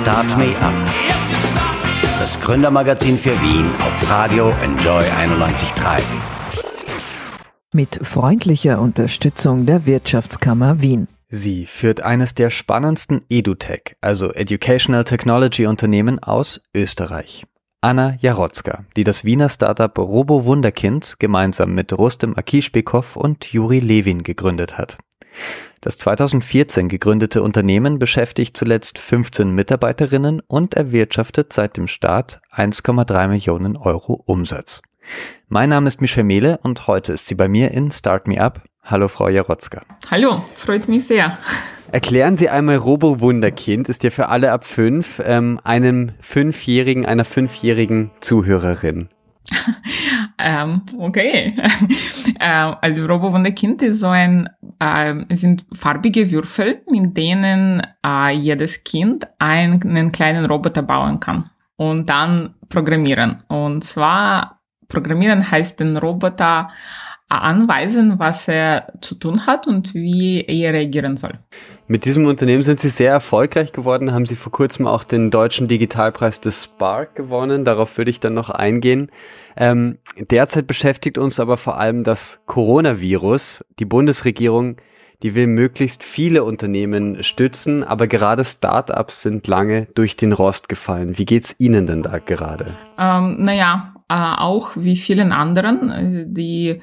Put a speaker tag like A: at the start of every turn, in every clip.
A: Start Me Up. Das Gründermagazin für Wien auf Radio Enjoy 91.3.
B: Mit freundlicher Unterstützung der Wirtschaftskammer Wien.
C: Sie führt eines der spannendsten EduTech, also Educational Technology Unternehmen aus Österreich. Anna Jarotzka, die das Wiener Startup Robo Wunderkind gemeinsam mit Rustem Akischbekow und Juri Levin gegründet hat. Das 2014 gegründete Unternehmen beschäftigt zuletzt 15 Mitarbeiterinnen und erwirtschaftet seit dem Start 1,3 Millionen Euro Umsatz. Mein Name ist Michel Mehle und heute ist sie bei mir in Start Me Up. Hallo Frau Jarotzka.
D: Hallo, freut mich sehr.
C: Erklären Sie einmal Robo Wunderkind ist ja für alle ab fünf, ähm, einem Fünfjährigen, einer fünfjährigen Zuhörerin.
D: ähm, okay. ähm, also Robo Wunderkind ist so ein, äh, sind farbige Würfel, mit denen äh, jedes Kind einen kleinen Roboter bauen kann und dann programmieren. Und zwar programmieren heißt den Roboter anweisen, was er zu tun hat und wie er reagieren soll.
C: Mit diesem Unternehmen sind Sie sehr erfolgreich geworden, haben Sie vor kurzem auch den deutschen Digitalpreis des Spark gewonnen. Darauf würde ich dann noch eingehen. Ähm, derzeit beschäftigt uns aber vor allem das Coronavirus. Die Bundesregierung, die will möglichst viele Unternehmen stützen, aber gerade Startups sind lange durch den Rost gefallen. Wie geht's Ihnen denn da gerade?
D: Ähm, naja, äh, auch wie vielen anderen, äh, die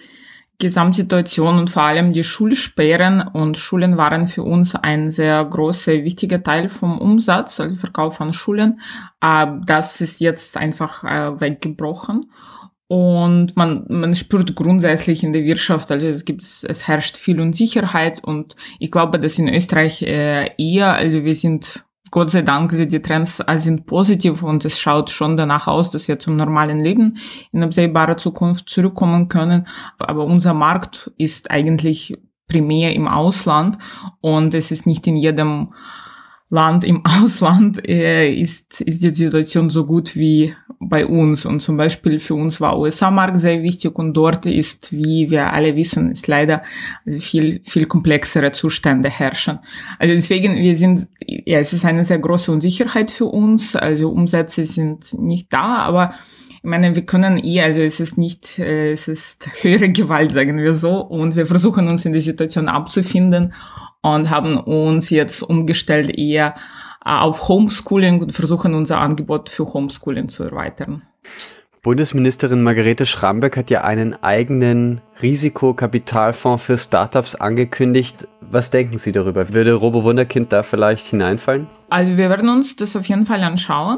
D: Gesamtsituation und vor allem die Schulsperren und Schulen waren für uns ein sehr großer, wichtiger Teil vom Umsatz, also Verkauf von Schulen. Äh, das ist jetzt einfach äh, weggebrochen. Und man, man spürt grundsätzlich in der Wirtschaft, also es gibt, es herrscht viel Unsicherheit und ich glaube, dass in Österreich äh, eher, also wir sind Gott sei Dank, die Trends sind positiv und es schaut schon danach aus, dass wir zum normalen Leben in absehbarer Zukunft zurückkommen können. Aber unser Markt ist eigentlich primär im Ausland und es ist nicht in jedem Land im Ausland äh, ist, ist die Situation so gut wie bei uns. Und zum Beispiel für uns war USA-Markt sehr wichtig und dort ist, wie wir alle wissen, ist leider viel, viel komplexere Zustände herrschen. Also deswegen, wir sind, ja, es ist eine sehr große Unsicherheit für uns. Also Umsätze sind nicht da, aber ich meine, wir können eh, also es ist nicht, äh, es ist höhere Gewalt, sagen wir so, und wir versuchen uns in die Situation abzufinden und haben uns jetzt umgestellt eher äh, auf Homeschooling und versuchen unser Angebot für Homeschooling zu erweitern.
C: Bundesministerin Margarete Schramberg hat ja einen eigenen Risikokapitalfonds für Startups angekündigt. Was denken Sie darüber? Würde Robo Wunderkind da vielleicht hineinfallen?
D: Also wir werden uns das auf jeden Fall anschauen.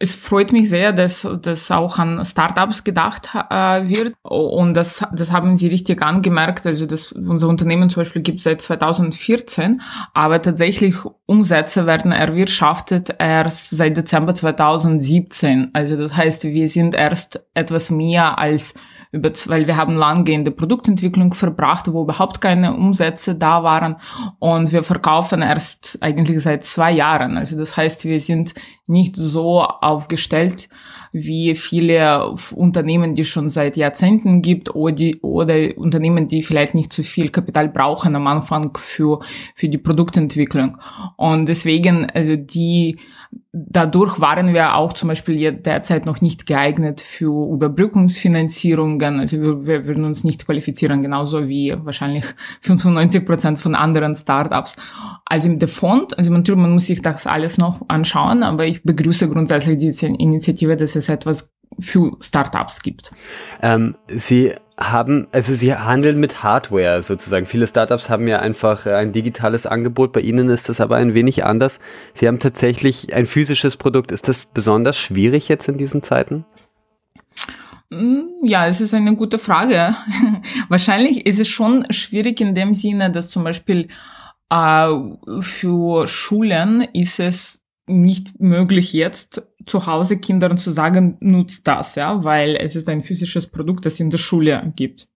D: Es freut mich sehr, dass das auch an Startups gedacht äh, wird und das, das haben Sie richtig angemerkt. Also das, unser Unternehmen zum Beispiel gibt es seit 2014, aber tatsächlich Umsätze werden erwirtschaftet erst seit Dezember 2017. Also das heißt, wir sind erst etwas mehr als über, weil wir haben der Produktentwicklung verbracht, wo überhaupt keine Umsätze da waren und wir verkaufen erst eigentlich seit zwei Jahren. Also das heißt, wir sind nicht so aufgestellt wie viele Unternehmen, die schon seit Jahrzehnten gibt oder, die, oder Unternehmen, die vielleicht nicht zu viel Kapital brauchen am Anfang für, für die Produktentwicklung. Und deswegen, also die dadurch waren wir auch zum Beispiel derzeit noch nicht geeignet für Überbrückungsfinanzierungen. Also wir, wir würden uns nicht qualifizieren, genauso wie wahrscheinlich 95 Prozent von anderen Startups. Also der Fond, also man, man muss sich das alles noch anschauen, aber ich begrüße grundsätzlich diese Initiative, dass es etwas für Startups gibt.
C: Ähm, Sie haben, also Sie handeln mit Hardware sozusagen. Viele Startups haben ja einfach ein digitales Angebot. Bei Ihnen ist das aber ein wenig anders. Sie haben tatsächlich ein physisches Produkt. Ist das besonders schwierig jetzt in diesen Zeiten?
D: Mm, ja, es ist eine gute Frage. Wahrscheinlich ist es schon schwierig in dem Sinne, dass zum Beispiel äh, für Schulen ist es nicht möglich jetzt zu Hause Kindern zu sagen, nutzt das, ja, weil es ist ein physisches Produkt, das in der Schule gibt.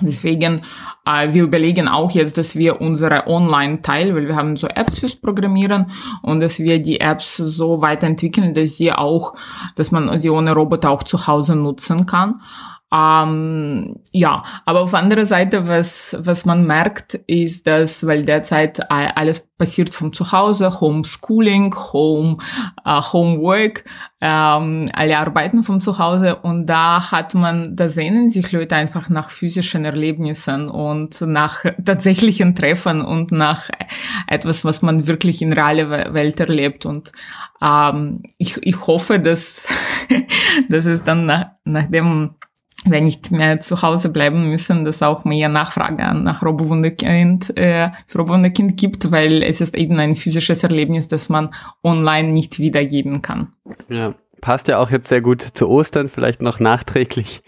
D: Deswegen, äh, wir überlegen auch jetzt, dass wir unsere Online-Teil, weil wir haben so Apps fürs Programmieren und dass wir die Apps so weiterentwickeln, dass sie auch, dass man sie ohne Roboter auch zu Hause nutzen kann. Ähm, ja, aber auf anderer Seite, was, was man merkt, ist, dass, weil derzeit alles passiert von zu Hause, Homeschooling, Home, äh, Homework, ähm, alle arbeiten von zu Hause und da hat man, da sehnen sich Leute einfach nach physischen Erlebnissen und nach tatsächlichen Treffen und nach etwas, was man wirklich in realer Welt erlebt und ähm, ich, ich hoffe, dass, dass es dann nach, nachdem wenn nicht mehr zu Hause bleiben müssen, dass auch mehr Nachfrage nach Robowunderkind, äh, Robowunderkind gibt, weil es ist eben ein physisches Erlebnis, das man online nicht wiedergeben kann.
E: Ja, passt ja auch jetzt sehr gut zu Ostern, vielleicht noch nachträglich.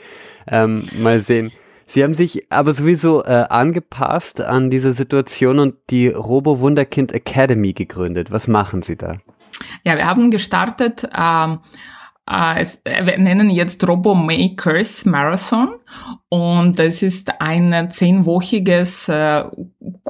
E: Ähm, mal sehen. Sie haben sich aber sowieso äh, angepasst an diese Situation und die Robo Wunderkind Academy gegründet. Was machen Sie da?
D: Ja, wir haben gestartet ähm, äh, es, äh, wir nennen jetzt Robo Makers Marathon. Und es ist ein zehnwöchiges, äh,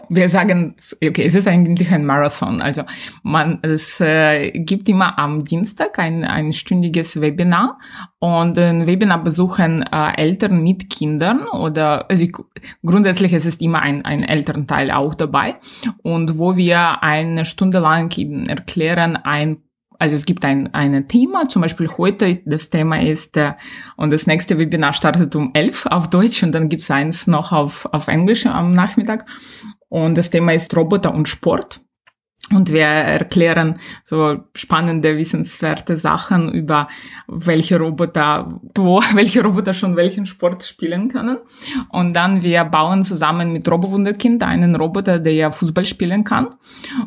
D: wir sagen, okay, es ist eigentlich ein Marathon. Also man, es äh, gibt immer am Dienstag ein einstündiges Webinar. Und ein Webinar besuchen äh, Eltern mit Kindern oder also grundsätzlich es ist immer ein, ein Elternteil auch dabei. Und wo wir eine Stunde lang eben erklären ein also es gibt ein, ein Thema, zum Beispiel heute, das Thema ist, äh, und das nächste Webinar startet um elf auf Deutsch und dann gibt's eins noch auf, auf Englisch am Nachmittag. Und das Thema ist Roboter und Sport. Und wir erklären so spannende, wissenswerte Sachen über welche Roboter, wo, welche Roboter schon welchen Sport spielen können. Und dann wir bauen zusammen mit Robowunderkind einen Roboter, der Fußball spielen kann.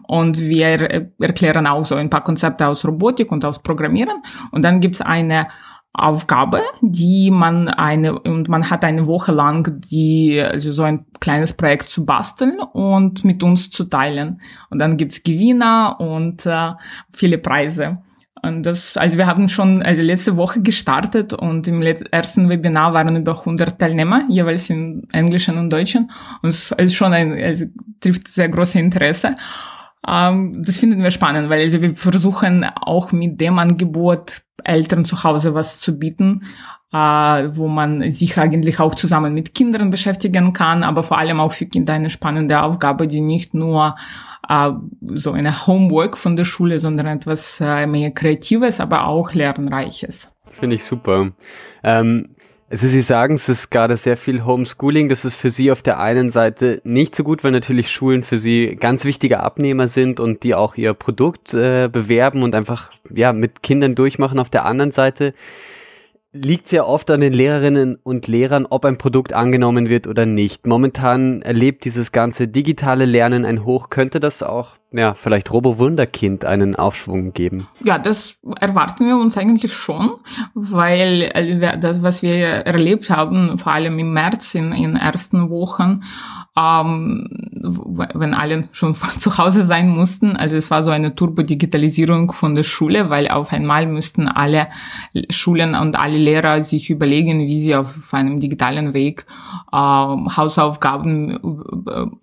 D: Und wir erklären auch so ein paar Konzepte aus Robotik und aus Programmieren. Und dann gibt's eine Aufgabe, die man eine, und man hat eine Woche lang die, also so ein kleines Projekt zu basteln und mit uns zu teilen. Und dann gibt's Gewinner und äh, viele Preise. Und das, also wir haben schon, also letzte Woche gestartet und im ersten Webinar waren über 100 Teilnehmer, jeweils in Englischen und Deutschen. Und es ist schon ein, also trifft sehr großes Interesse. Ähm, das finden wir spannend, weil also wir versuchen auch mit dem Angebot Eltern zu Hause was zu bieten, äh, wo man sich eigentlich auch zusammen mit Kindern beschäftigen kann, aber vor allem auch für Kinder eine spannende Aufgabe, die nicht nur äh, so eine Homework von der Schule, sondern etwas äh, mehr Kreatives, aber auch Lernreiches.
E: Finde ich super. Ähm also Sie sagen, es ist gerade sehr viel Homeschooling. Das ist für Sie auf der einen Seite nicht so gut, weil natürlich Schulen für Sie ganz wichtige Abnehmer sind und die auch ihr Produkt äh, bewerben und einfach ja mit Kindern durchmachen. Auf der anderen Seite liegt sehr oft an den Lehrerinnen und Lehrern, ob ein Produkt angenommen wird oder nicht. Momentan erlebt dieses ganze digitale Lernen ein Hoch. Könnte das auch, ja, vielleicht Robo-Wunderkind einen Aufschwung geben?
D: Ja, das erwarten wir uns eigentlich schon, weil äh, das, was wir erlebt haben, vor allem im März in den ersten Wochen, ähm, wenn alle schon zu Hause sein mussten. Also es war so eine Turbo-Digitalisierung von der Schule, weil auf einmal müssten alle Schulen und alle Lehrer sich überlegen, wie sie auf einem digitalen Weg äh, Hausaufgaben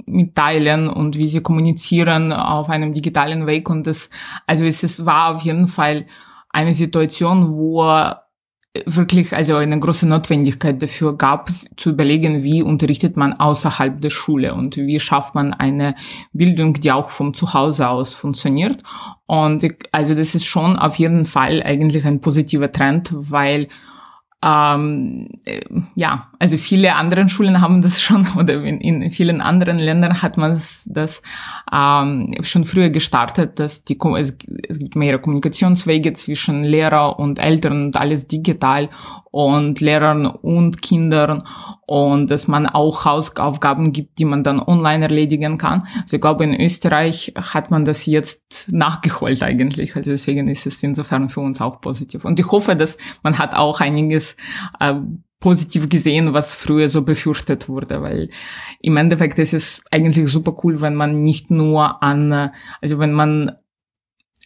D: mitteilen und wie sie kommunizieren auf einem digitalen Weg. Und das, also es, es war auf jeden Fall eine Situation, wo wirklich also eine große Notwendigkeit dafür gab, zu überlegen, wie unterrichtet man außerhalb der Schule und wie schafft man eine Bildung, die auch vom Zuhause aus funktioniert. Und also das ist schon auf jeden Fall eigentlich ein positiver Trend, weil ähm, äh, ja, also viele andere Schulen haben das schon oder in, in vielen anderen Ländern hat man das, ähm, schon früher gestartet, dass die es, es gibt mehrere Kommunikationswege zwischen Lehrer und Eltern und alles digital und Lehrern und Kindern und dass man auch Hausaufgaben gibt, die man dann online erledigen kann. Also ich glaube, in Österreich hat man das jetzt nachgeholt eigentlich. Also deswegen ist es insofern für uns auch positiv. Und ich hoffe, dass man hat auch einiges äh, positiv gesehen, was früher so befürchtet wurde, weil im Endeffekt ist es eigentlich super cool, wenn man nicht nur an, also wenn man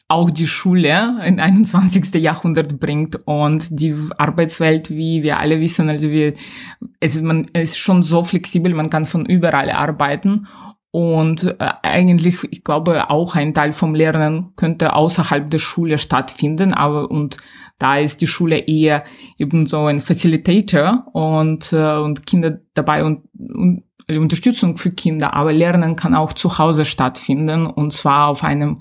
D: auch die Schule in 21. Jahrhundert bringt und die Arbeitswelt, wie wir alle wissen, also wir, es, man, ist schon so flexibel, man kann von überall arbeiten Und äh, eigentlich, ich glaube, auch ein Teil vom Lernen könnte außerhalb der Schule stattfinden, aber und da ist die Schule eher eben so ein Facilitator und, äh, und Kinder dabei und, und Unterstützung für Kinder, aber Lernen kann auch zu Hause stattfinden und zwar auf einem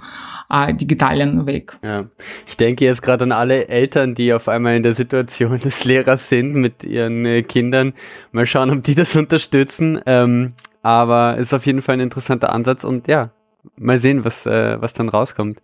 D: äh, digitalen Weg.
E: Ja. Ich denke jetzt gerade an alle Eltern, die auf einmal in der Situation des Lehrers sind mit ihren äh, Kindern. Mal schauen, ob die das unterstützen. Ähm, aber ist auf jeden Fall ein interessanter Ansatz und ja, mal sehen, was, äh, was dann rauskommt.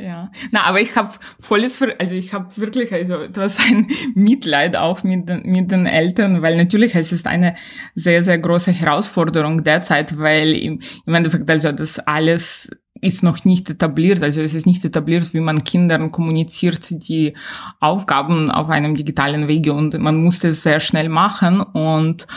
D: Ja, na, aber ich habe volles, also ich habe wirklich also etwas ein Mitleid auch mit den, mit den Eltern, weil natürlich es ist eine sehr sehr große Herausforderung derzeit, weil im, im Endeffekt also das alles ist noch nicht etabliert, also es ist nicht etabliert, wie man Kindern kommuniziert die Aufgaben auf einem digitalen Wege und man musste es sehr schnell machen. Und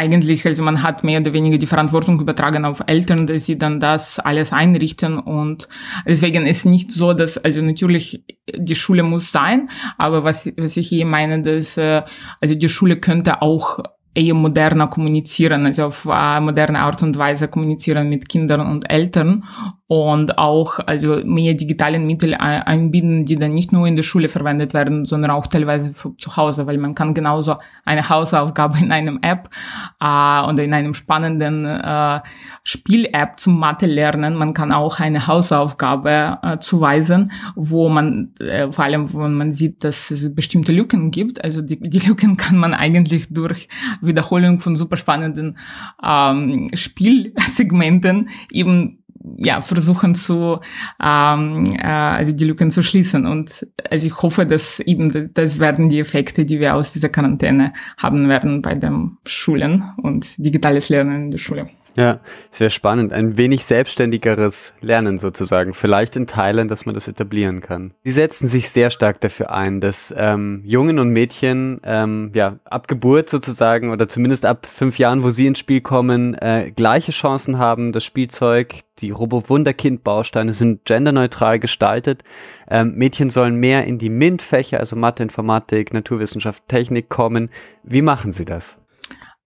D: eigentlich, also man hat mehr oder weniger die Verantwortung übertragen auf Eltern, dass sie dann das alles einrichten und deswegen ist nicht so, dass, also natürlich die Schule muss sein, aber was, was ich hier meine, dass, äh, also die Schule könnte auch eher moderner kommunizieren, also auf äh, moderne Art und Weise kommunizieren mit Kindern und Eltern und auch also mehr digitalen Mittel einbinden, die dann nicht nur in der Schule verwendet werden, sondern auch teilweise zu Hause, weil man kann genauso eine Hausaufgabe in einem App äh, oder in einem spannenden äh, Spiel-App zum Mathe lernen. Man kann auch eine Hausaufgabe äh, zuweisen, wo man äh, vor allem, wo man sieht, dass es bestimmte Lücken gibt. Also die, die Lücken kann man eigentlich durch Wiederholung von super spannenden ähm, Spielsegmenten eben ja, versuchen zu, ähm, äh, also die Lücken zu schließen. Und also ich hoffe, dass eben das werden die Effekte, die wir aus dieser Quarantäne haben werden bei den Schulen und digitales Lernen in der Schule.
E: Ja, sehr spannend. Ein wenig selbstständigeres Lernen sozusagen. Vielleicht in Teilen, dass man das etablieren kann. Sie setzen sich sehr stark dafür ein, dass ähm, Jungen und Mädchen ähm, ja ab Geburt sozusagen oder zumindest ab fünf Jahren, wo sie ins Spiel kommen, äh, gleiche Chancen haben. Das Spielzeug, die Robo-Wunderkind-Bausteine sind genderneutral gestaltet. Ähm, Mädchen sollen mehr in die MINT-Fächer, also Mathe, Informatik, Naturwissenschaft, Technik kommen. Wie machen Sie das?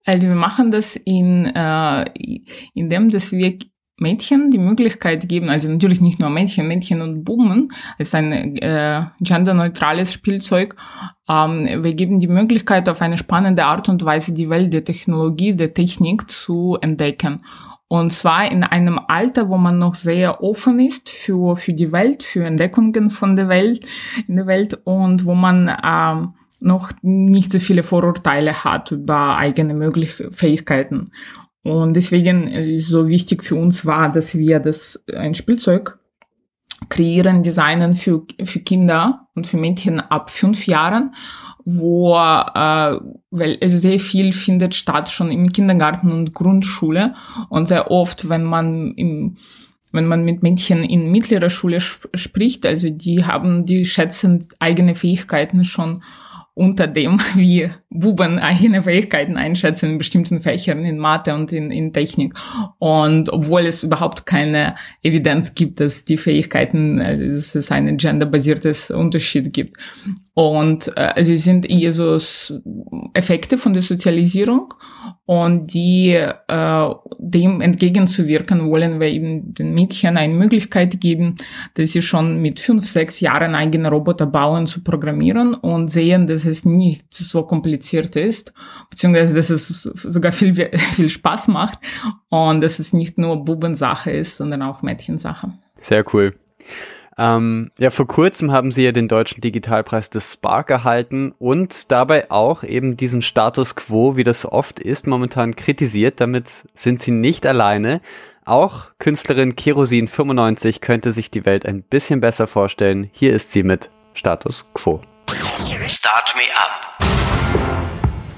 D: Also wir machen das in, äh, indem dass wir Mädchen die Möglichkeit geben, also natürlich nicht nur Mädchen, Mädchen und Buben, ist ein äh, genderneutrales Spielzeug. Ähm, wir geben die Möglichkeit, auf eine spannende Art und Weise die Welt der Technologie, der Technik zu entdecken. Und zwar in einem Alter, wo man noch sehr offen ist für, für die Welt, für Entdeckungen von der Welt, in der Welt und wo man ähm, noch nicht so viele Vorurteile hat über eigene mögliche Fähigkeiten. Und deswegen ist so wichtig für uns war, dass wir das ein Spielzeug kreieren, designen für, für Kinder und für Mädchen ab fünf Jahren, wo äh, weil also sehr viel findet statt schon im Kindergarten und Grundschule und sehr oft, wenn man im wenn man mit Mädchen in mittlerer Schule sp spricht, also die haben, die schätzen eigene Fähigkeiten schon unter dem, wie Buben eigene Fähigkeiten einschätzen in bestimmten Fächern, in Mathe und in, in Technik. Und obwohl es überhaupt keine Evidenz gibt, dass die Fähigkeiten, äh, dass es ein genderbasiertes Unterschied gibt. Und äh, also es sind eher so Effekte von der Sozialisierung und die äh, dem entgegenzuwirken wollen wir eben den Mädchen eine Möglichkeit geben, dass sie schon mit fünf, sechs Jahren eigene Roboter bauen zu programmieren und sehen, dass es nicht so kompliziert ist, beziehungsweise dass es sogar viel, viel Spaß macht und dass es nicht nur Bubensache ist, sondern auch Mädchensache.
E: Sehr cool. Ähm, ja, vor kurzem haben Sie ja den deutschen Digitalpreis des Spark erhalten und dabei auch eben diesen Status quo, wie das oft ist, momentan kritisiert. Damit sind Sie nicht alleine. Auch Künstlerin Kerosin95 könnte sich die Welt ein bisschen besser vorstellen. Hier ist sie mit Status quo.
A: Start Me Up.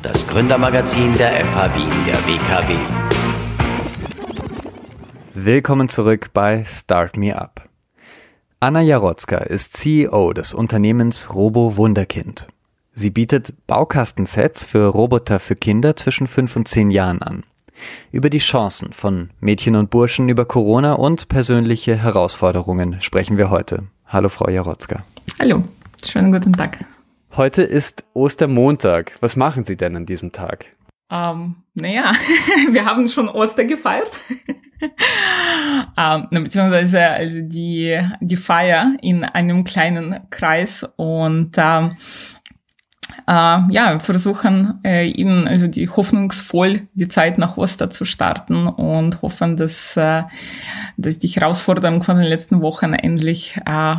A: Das Gründermagazin der FH Wien der WKW.
C: Willkommen zurück bei Start Me Up. Anna Jarotzka ist CEO des Unternehmens Robo Wunderkind. Sie bietet Baukastensets für Roboter für Kinder zwischen 5 und 10 Jahren an. Über die Chancen von Mädchen und Burschen über Corona und persönliche Herausforderungen sprechen wir heute. Hallo Frau Jarotzka.
D: Hallo, schönen guten Tag.
E: Heute ist Ostermontag. Was machen Sie denn an diesem Tag?
D: Ähm, naja, wir haben schon Ostern gefeiert. ähm, beziehungsweise also die, die Feier in einem kleinen Kreis und ähm, äh, ja, versuchen äh, eben also die hoffnungsvoll die Zeit nach Ostern zu starten und hoffen, dass, äh, dass die Herausforderungen von den letzten Wochen endlich äh,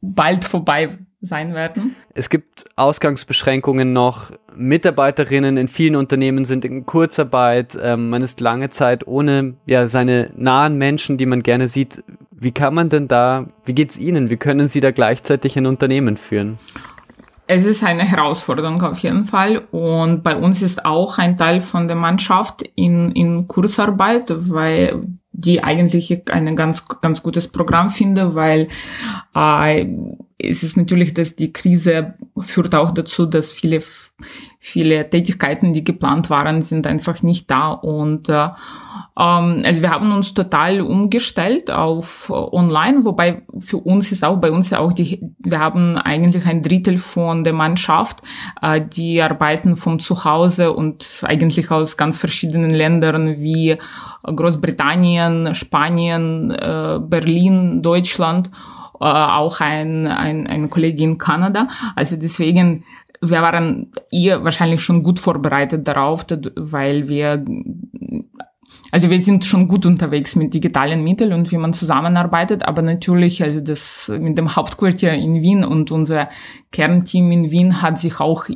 D: bald vorbei sein werden.
E: Es gibt Ausgangsbeschränkungen noch. Mitarbeiterinnen in vielen Unternehmen sind in Kurzarbeit. Ähm, man ist lange Zeit ohne ja, seine nahen Menschen, die man gerne sieht. Wie kann man denn da, wie geht's Ihnen? Wie können Sie da gleichzeitig ein Unternehmen führen?
D: Es ist eine Herausforderung auf jeden Fall. Und bei uns ist auch ein Teil von der Mannschaft in, in Kurzarbeit, weil die eigentlich ein ganz, ganz gutes Programm finde, weil äh, es ist natürlich, dass die Krise führt auch dazu, dass viele, viele Tätigkeiten, die geplant waren, sind einfach nicht da. Und äh, ähm, also wir haben uns total umgestellt auf online, wobei für uns ist auch bei uns auch die, wir haben eigentlich ein Drittel von der Mannschaft, äh, die arbeiten vom Zuhause und eigentlich aus ganz verschiedenen Ländern wie Großbritannien, Spanien, äh, Berlin, Deutschland, äh, auch ein, ein, ein Kollege in Kanada. Also deswegen wir waren ihr wahrscheinlich schon gut vorbereitet darauf, weil wir also wir sind schon gut unterwegs mit digitalen Mitteln und wie man zusammenarbeitet, aber natürlich, also das mit dem Hauptquartier in Wien und unser Kernteam in Wien hat sich auch,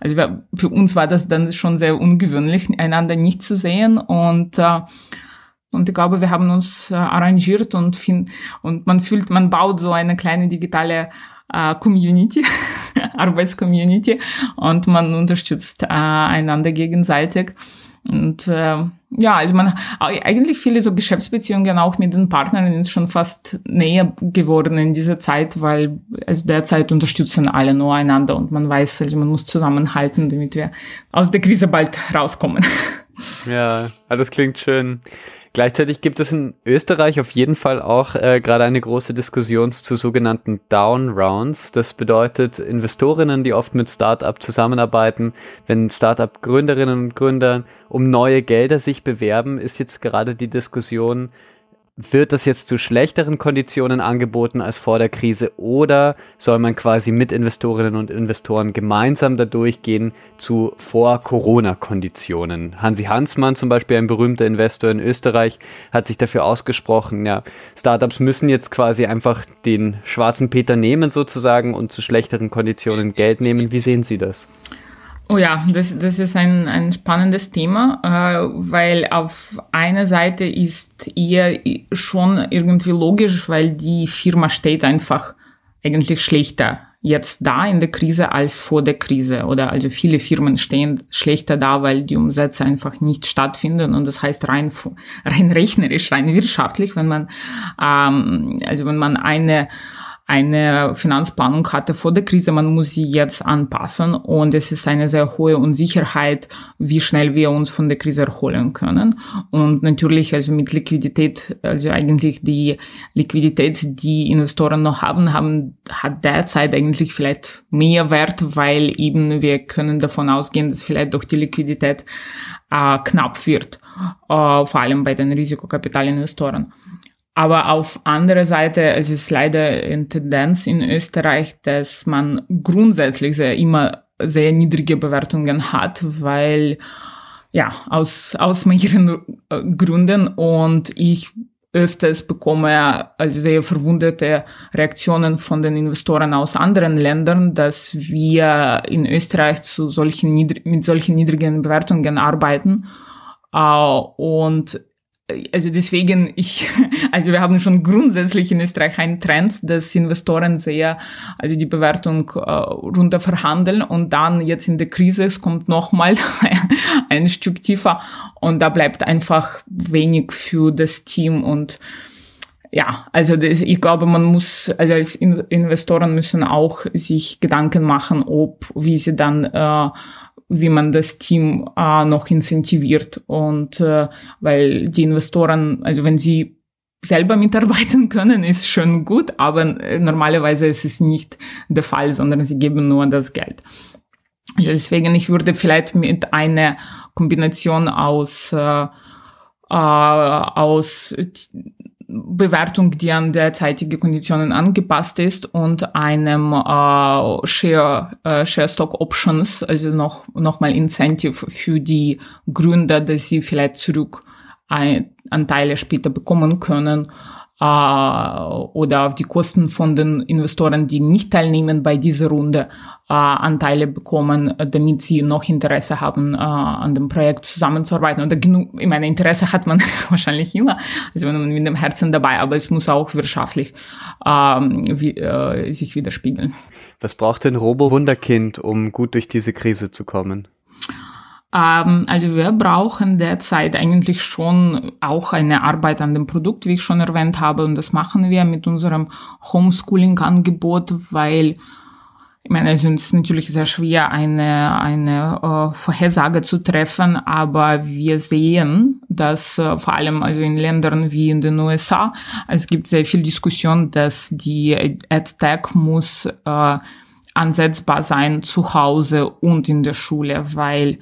D: also für uns war das dann schon sehr ungewöhnlich, einander nicht zu sehen und äh, und ich glaube, wir haben uns äh, arrangiert und, find, und man fühlt, man baut so eine kleine digitale äh, Community, Arbeitscommunity und man unterstützt äh, einander gegenseitig. Und äh, ja, also man eigentlich viele so Geschäftsbeziehungen auch mit den Partnern ist schon fast näher geworden in dieser Zeit, weil also derzeit unterstützen alle nur einander und man weiß, also man muss zusammenhalten, damit wir aus der Krise bald rauskommen.
E: Ja, das klingt schön. Gleichzeitig gibt es in Österreich auf jeden Fall auch äh, gerade eine große Diskussion zu sogenannten Down Rounds. Das bedeutet Investorinnen, die oft mit Startup zusammenarbeiten. Wenn Startup-Gründerinnen und Gründer um neue Gelder sich bewerben, ist jetzt gerade die Diskussion, wird das jetzt zu schlechteren Konditionen angeboten als vor der Krise oder soll man quasi mit Investorinnen und Investoren gemeinsam da durchgehen zu Vor-Corona-Konditionen? Hansi Hansmann zum Beispiel, ein berühmter Investor in Österreich, hat sich dafür ausgesprochen, ja, Startups müssen jetzt quasi einfach den schwarzen Peter nehmen sozusagen und zu schlechteren Konditionen Geld nehmen. Wie sehen Sie das?
D: Oh ja, das, das ist ein, ein spannendes Thema, äh, weil auf einer Seite ist eher schon irgendwie logisch, weil die Firma steht einfach eigentlich schlechter jetzt da in der Krise als vor der Krise. Oder also viele Firmen stehen schlechter da, weil die Umsätze einfach nicht stattfinden. Und das heißt rein, rein rechnerisch, rein wirtschaftlich, wenn man, ähm, also wenn man eine eine Finanzplanung hatte vor der Krise, man muss sie jetzt anpassen und es ist eine sehr hohe Unsicherheit, wie schnell wir uns von der Krise erholen können. Und natürlich also mit Liquidität, also eigentlich die Liquidität, die Investoren noch haben, haben hat derzeit eigentlich vielleicht mehr Wert, weil eben wir können davon ausgehen, dass vielleicht durch die Liquidität äh, knapp wird, äh, vor allem bei den Risikokapitalinvestoren. Aber auf andere Seite, es ist leider eine Tendenz in Österreich, dass man grundsätzlich sehr immer sehr niedrige Bewertungen hat, weil ja, aus, aus mehreren äh, Gründen und ich öfters bekomme also sehr verwunderte Reaktionen von den Investoren aus anderen Ländern, dass wir in Österreich zu solchen mit solchen niedrigen Bewertungen arbeiten. Uh, und also deswegen, ich, also wir haben schon grundsätzlich in Österreich einen Trend, dass Investoren sehr, also die Bewertung äh, runter verhandeln und dann jetzt in der Krise, es kommt nochmal ein Stück tiefer und da bleibt einfach wenig für das Team und ja, also das, ich glaube, man muss, also als Investoren müssen auch sich Gedanken machen, ob, wie sie dann äh, wie man das Team äh, noch incentiviert und äh, weil die Investoren, also wenn sie selber mitarbeiten können, ist schon gut, aber äh, normalerweise ist es nicht der Fall, sondern sie geben nur das Geld. Also deswegen, ich würde vielleicht mit einer Kombination aus, äh, äh, aus Bewertung, die an derzeitige Konditionen angepasst ist und einem äh, Share, äh, Share Stock Options, also noch, noch mal Incentive für die Gründer, dass sie vielleicht zurück ein, Anteile später bekommen können oder auf die Kosten von den Investoren, die nicht teilnehmen bei dieser Runde, Anteile bekommen, damit sie noch Interesse haben, an dem Projekt zusammenzuarbeiten. Und genug, ich meine, Interesse hat man wahrscheinlich immer, also man mit dem Herzen dabei, aber es muss auch wirtschaftlich ähm, wie, äh, sich widerspiegeln.
E: Was braucht denn Robo Wunderkind, um gut durch diese Krise zu kommen?
D: Ähm, also wir brauchen derzeit eigentlich schon auch eine Arbeit an dem Produkt, wie ich schon erwähnt habe, und das machen wir mit unserem Homeschooling-Angebot, weil ich meine, es ist natürlich sehr schwer, eine, eine äh, Vorhersage zu treffen, aber wir sehen, dass äh, vor allem also in Ländern wie in den USA, es gibt sehr viel Diskussion, dass die AdTech muss äh, ansetzbar sein zu Hause und in der Schule, weil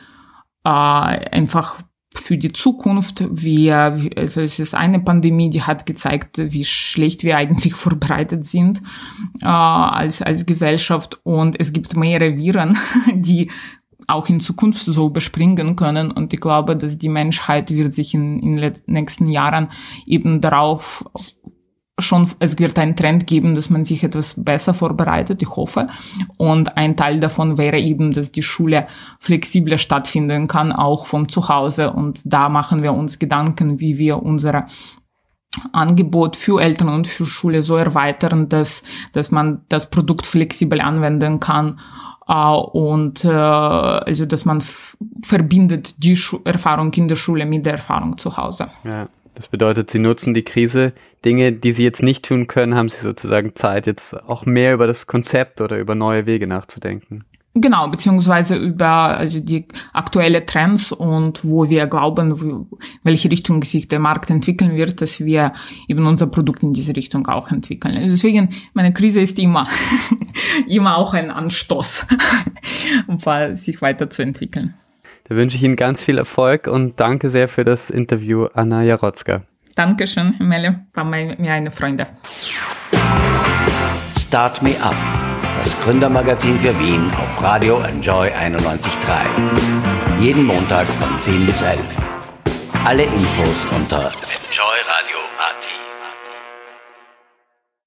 D: äh, einfach für die Zukunft. Wir, also es ist eine Pandemie, die hat gezeigt, wie schlecht wir eigentlich vorbereitet sind äh, als, als Gesellschaft. Und es gibt mehrere Viren, die auch in Zukunft so überspringen können. Und ich glaube, dass die Menschheit wird sich in, in den nächsten Jahren eben darauf schon, es wird einen Trend geben, dass man sich etwas besser vorbereitet, ich hoffe. Und ein Teil davon wäre eben, dass die Schule flexibler stattfinden kann, auch vom Zuhause. Und da machen wir uns Gedanken, wie wir unsere Angebot für Eltern und für Schule so erweitern, dass, dass man das Produkt flexibel anwenden kann Uh, und uh, also dass man verbindet die Schu Erfahrung in der Schule mit der Erfahrung zu Hause.
E: Ja. Das bedeutet, sie nutzen die Krise. Dinge, die sie jetzt nicht tun können, haben sie sozusagen Zeit, jetzt auch mehr über das Konzept oder über neue Wege nachzudenken.
D: Genau, beziehungsweise über also die aktuelle Trends und wo wir glauben, welche Richtung sich der Markt entwickeln wird, dass wir eben unser Produkt in diese Richtung auch entwickeln. Also deswegen, meine Krise ist immer, immer auch ein Anstoß, um sich weiterzuentwickeln.
E: Da wünsche ich Ihnen ganz viel Erfolg und danke sehr für das Interview, Anna Jarotzka.
D: Dankeschön, Melle. War mir eine Freude.
A: Start Me Up, das Gründermagazin für Wien auf Radio Enjoy 91.3. Jeden Montag von 10 bis 11. Alle Infos unter enjoyradio